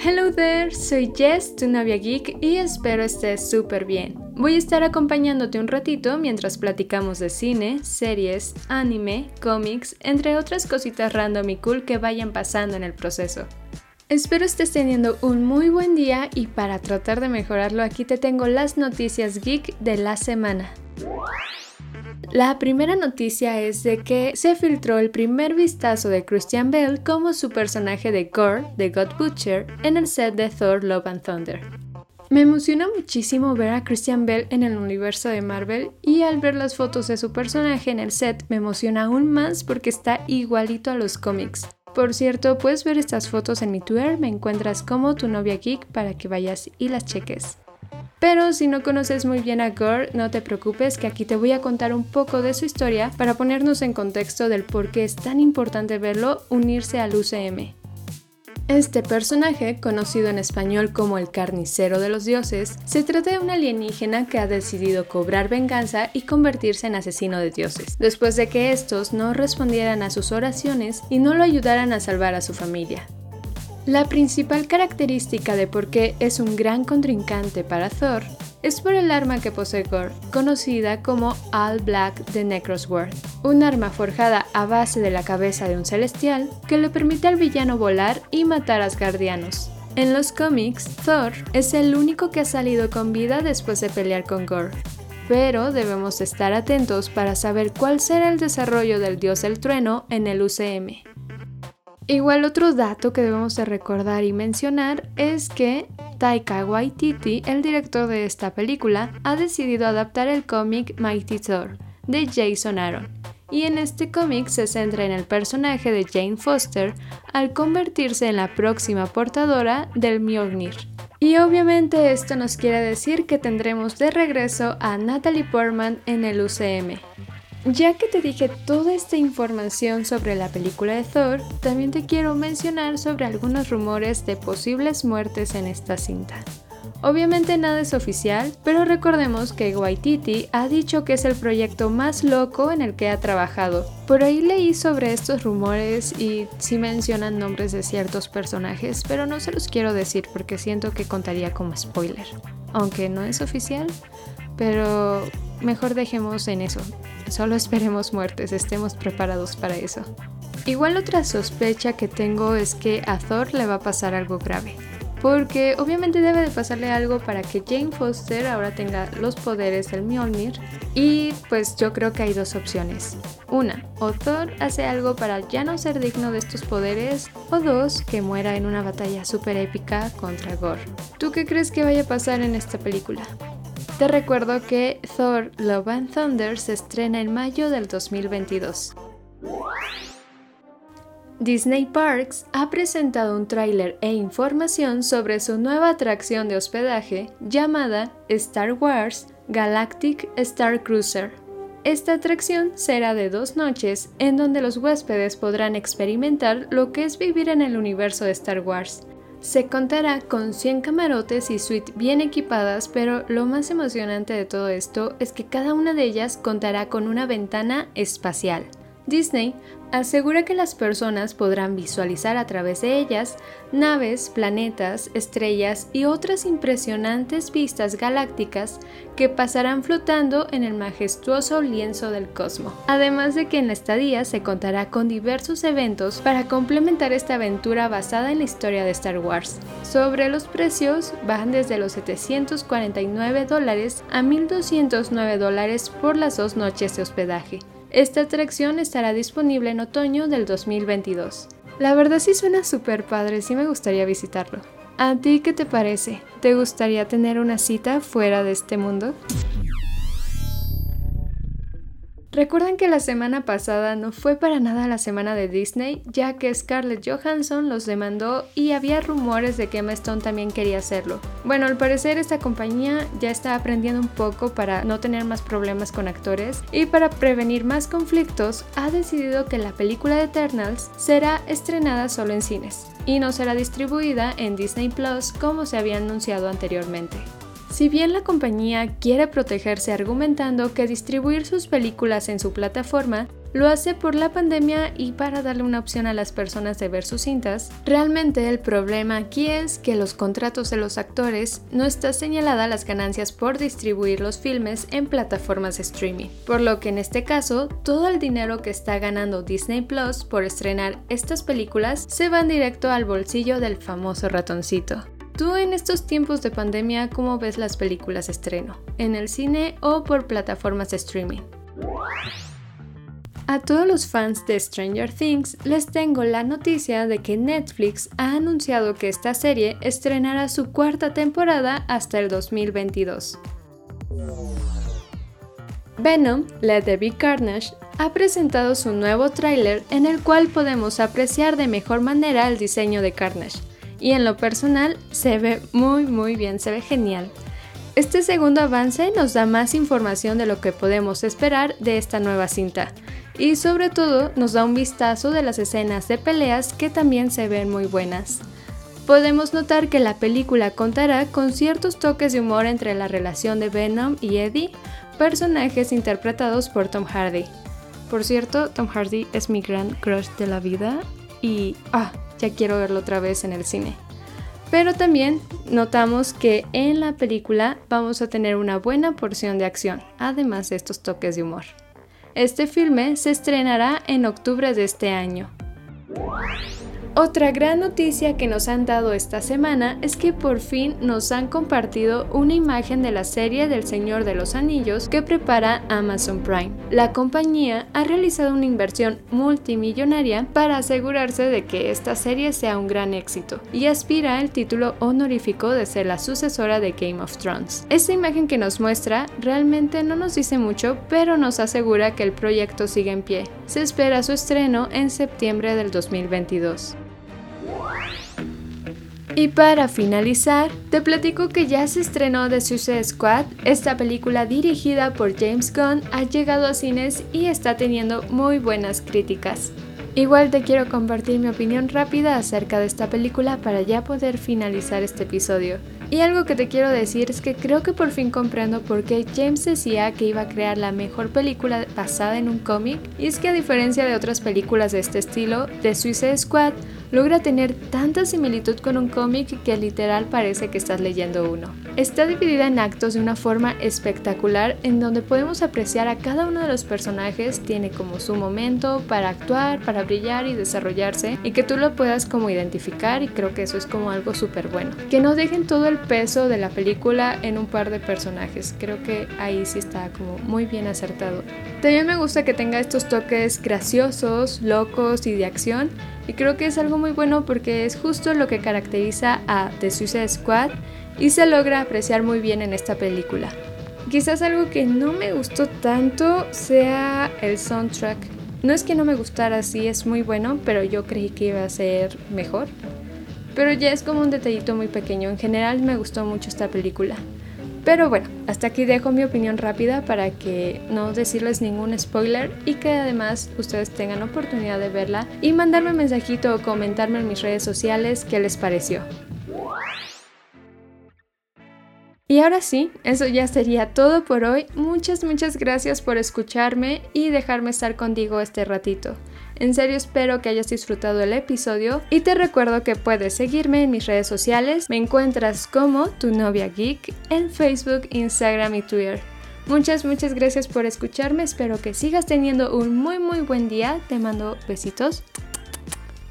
Hello there, soy Jess, tu novia geek, y espero estés súper bien. Voy a estar acompañándote un ratito mientras platicamos de cine, series, anime, cómics, entre otras cositas random y cool que vayan pasando en el proceso. Espero estés teniendo un muy buen día y para tratar de mejorarlo aquí te tengo las noticias geek de la semana. La primera noticia es de que se filtró el primer vistazo de Christian Bale como su personaje de Gore, de God Butcher, en el set de Thor Love and Thunder. Me emociona muchísimo ver a Christian Bale en el universo de Marvel y al ver las fotos de su personaje en el set me emociona aún más porque está igualito a los cómics. Por cierto, puedes ver estas fotos en mi Twitter, me encuentras como tu novia geek para que vayas y las cheques. Pero si no conoces muy bien a Gore, no te preocupes que aquí te voy a contar un poco de su historia para ponernos en contexto del por qué es tan importante verlo unirse al UCM. Este personaje, conocido en español como el carnicero de los dioses, se trata de un alienígena que ha decidido cobrar venganza y convertirse en asesino de dioses, después de que estos no respondieran a sus oraciones y no lo ayudaran a salvar a su familia. La principal característica de por qué es un gran contrincante para Thor es por el arma que posee Gore, conocida como All Black de Necrosword, un arma forjada a base de la cabeza de un celestial que le permite al villano volar y matar a Asgardianos. En los cómics, Thor es el único que ha salido con vida después de pelear con Gore, pero debemos estar atentos para saber cuál será el desarrollo del dios del trueno en el UCM. Igual otro dato que debemos de recordar y mencionar es que Taika Waititi, el director de esta película, ha decidido adaptar el cómic Mighty Thor de Jason Aaron. Y en este cómic se centra en el personaje de Jane Foster al convertirse en la próxima portadora del Mjolnir. Y obviamente esto nos quiere decir que tendremos de regreso a Natalie Portman en el UCM. Ya que te dije toda esta información sobre la película de Thor, también te quiero mencionar sobre algunos rumores de posibles muertes en esta cinta. Obviamente nada es oficial, pero recordemos que Waititi ha dicho que es el proyecto más loco en el que ha trabajado. Por ahí leí sobre estos rumores y sí mencionan nombres de ciertos personajes, pero no se los quiero decir porque siento que contaría como spoiler. Aunque no es oficial, pero mejor dejemos en eso. Solo esperemos muertes, estemos preparados para eso. Igual otra sospecha que tengo es que a Thor le va a pasar algo grave. Porque obviamente debe de pasarle algo para que Jane Foster ahora tenga los poderes del Mjolnir. Y pues yo creo que hay dos opciones. Una, o Thor hace algo para ya no ser digno de estos poderes. O dos, que muera en una batalla súper épica contra Gore. ¿Tú qué crees que vaya a pasar en esta película? Te recuerdo que Thor Love and Thunder se estrena en mayo del 2022. Disney Parks ha presentado un tráiler e información sobre su nueva atracción de hospedaje llamada Star Wars Galactic Star Cruiser. Esta atracción será de dos noches en donde los huéspedes podrán experimentar lo que es vivir en el universo de Star Wars, se contará con 100 camarotes y suite bien equipadas, pero lo más emocionante de todo esto es que cada una de ellas contará con una ventana espacial. Disney asegura que las personas podrán visualizar a través de ellas naves, planetas, estrellas y otras impresionantes vistas galácticas que pasarán flotando en el majestuoso lienzo del cosmos. Además de que en la estadía se contará con diversos eventos para complementar esta aventura basada en la historia de Star Wars. Sobre los precios, van desde los 749 dólares a 1.209 dólares por las dos noches de hospedaje. Esta atracción estará disponible en otoño del 2022. La verdad sí suena súper padre, sí me gustaría visitarlo. ¿A ti qué te parece? ¿Te gustaría tener una cita fuera de este mundo? Recuerdan que la semana pasada no fue para nada la semana de Disney, ya que Scarlett Johansson los demandó y había rumores de que Emma Stone también quería hacerlo. Bueno, al parecer esta compañía ya está aprendiendo un poco para no tener más problemas con actores y para prevenir más conflictos ha decidido que la película Eternals será estrenada solo en cines y no será distribuida en Disney Plus como se había anunciado anteriormente. Si bien la compañía quiere protegerse argumentando que distribuir sus películas en su plataforma lo hace por la pandemia y para darle una opción a las personas de ver sus cintas. Realmente el problema aquí es que los contratos de los actores no está señalada las ganancias por distribuir los filmes en plataformas de streaming, por lo que en este caso todo el dinero que está ganando Disney Plus por estrenar estas películas se van directo al bolsillo del famoso ratoncito. ¿Tú en estos tiempos de pandemia cómo ves las películas estreno? ¿En el cine o por plataformas de streaming? A todos los fans de Stranger Things les tengo la noticia de que Netflix ha anunciado que esta serie estrenará su cuarta temporada hasta el 2022. Venom, Let There Be Carnage, ha presentado su nuevo tráiler en el cual podemos apreciar de mejor manera el diseño de Carnage, y en lo personal se ve muy muy bien, se ve genial. Este segundo avance nos da más información de lo que podemos esperar de esta nueva cinta, y sobre todo nos da un vistazo de las escenas de peleas que también se ven muy buenas. Podemos notar que la película contará con ciertos toques de humor entre la relación de Venom y Eddie, personajes interpretados por Tom Hardy. Por cierto, Tom Hardy es mi gran crush de la vida y ah, ya quiero verlo otra vez en el cine. Pero también notamos que en la película vamos a tener una buena porción de acción, además de estos toques de humor. Este filme se estrenará en octubre de este año. Otra gran noticia que nos han dado esta semana es que por fin nos han compartido una imagen de la serie del Señor de los Anillos que prepara Amazon Prime. La compañía ha realizado una inversión multimillonaria para asegurarse de que esta serie sea un gran éxito y aspira al título honorífico de ser la sucesora de Game of Thrones. Esta imagen que nos muestra realmente no nos dice mucho, pero nos asegura que el proyecto sigue en pie. Se espera su estreno en septiembre del 2022. Y para finalizar, te platico que ya se estrenó The Suicide Squad. Esta película dirigida por James Gunn ha llegado a cines y está teniendo muy buenas críticas. Igual te quiero compartir mi opinión rápida acerca de esta película para ya poder finalizar este episodio. Y algo que te quiero decir es que creo que por fin comprendo por qué James decía que iba a crear la mejor película basada en un cómic, y es que a diferencia de otras películas de este estilo, The Suicide Squad logra tener tanta similitud con un cómic que literal parece que estás leyendo uno. Está dividida en actos de una forma espectacular en donde podemos apreciar a cada uno de los personajes, tiene como su momento para actuar, para brillar y desarrollarse y que tú lo puedas como identificar y creo que eso es como algo súper bueno. Que no dejen todo peso de la película en un par de personajes, creo que ahí sí está como muy bien acertado. También me gusta que tenga estos toques graciosos, locos y de acción y creo que es algo muy bueno porque es justo lo que caracteriza a The Suicide Squad y se logra apreciar muy bien en esta película. Quizás algo que no me gustó tanto sea el soundtrack. No es que no me gustara, sí es muy bueno, pero yo creí que iba a ser mejor. Pero ya es como un detallito muy pequeño. En general me gustó mucho esta película. Pero bueno, hasta aquí dejo mi opinión rápida para que no decirles ningún spoiler y que además ustedes tengan oportunidad de verla y mandarme un mensajito o comentarme en mis redes sociales qué les pareció. Y ahora sí, eso ya sería todo por hoy. Muchas, muchas gracias por escucharme y dejarme estar contigo este ratito. En serio espero que hayas disfrutado el episodio y te recuerdo que puedes seguirme en mis redes sociales. Me encuentras como tu novia geek en Facebook, Instagram y Twitter. Muchas, muchas gracias por escucharme. Espero que sigas teniendo un muy, muy buen día. Te mando besitos.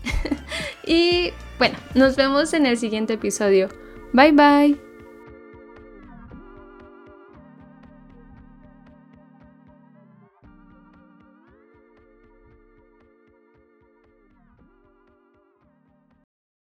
y bueno, nos vemos en el siguiente episodio. Bye bye.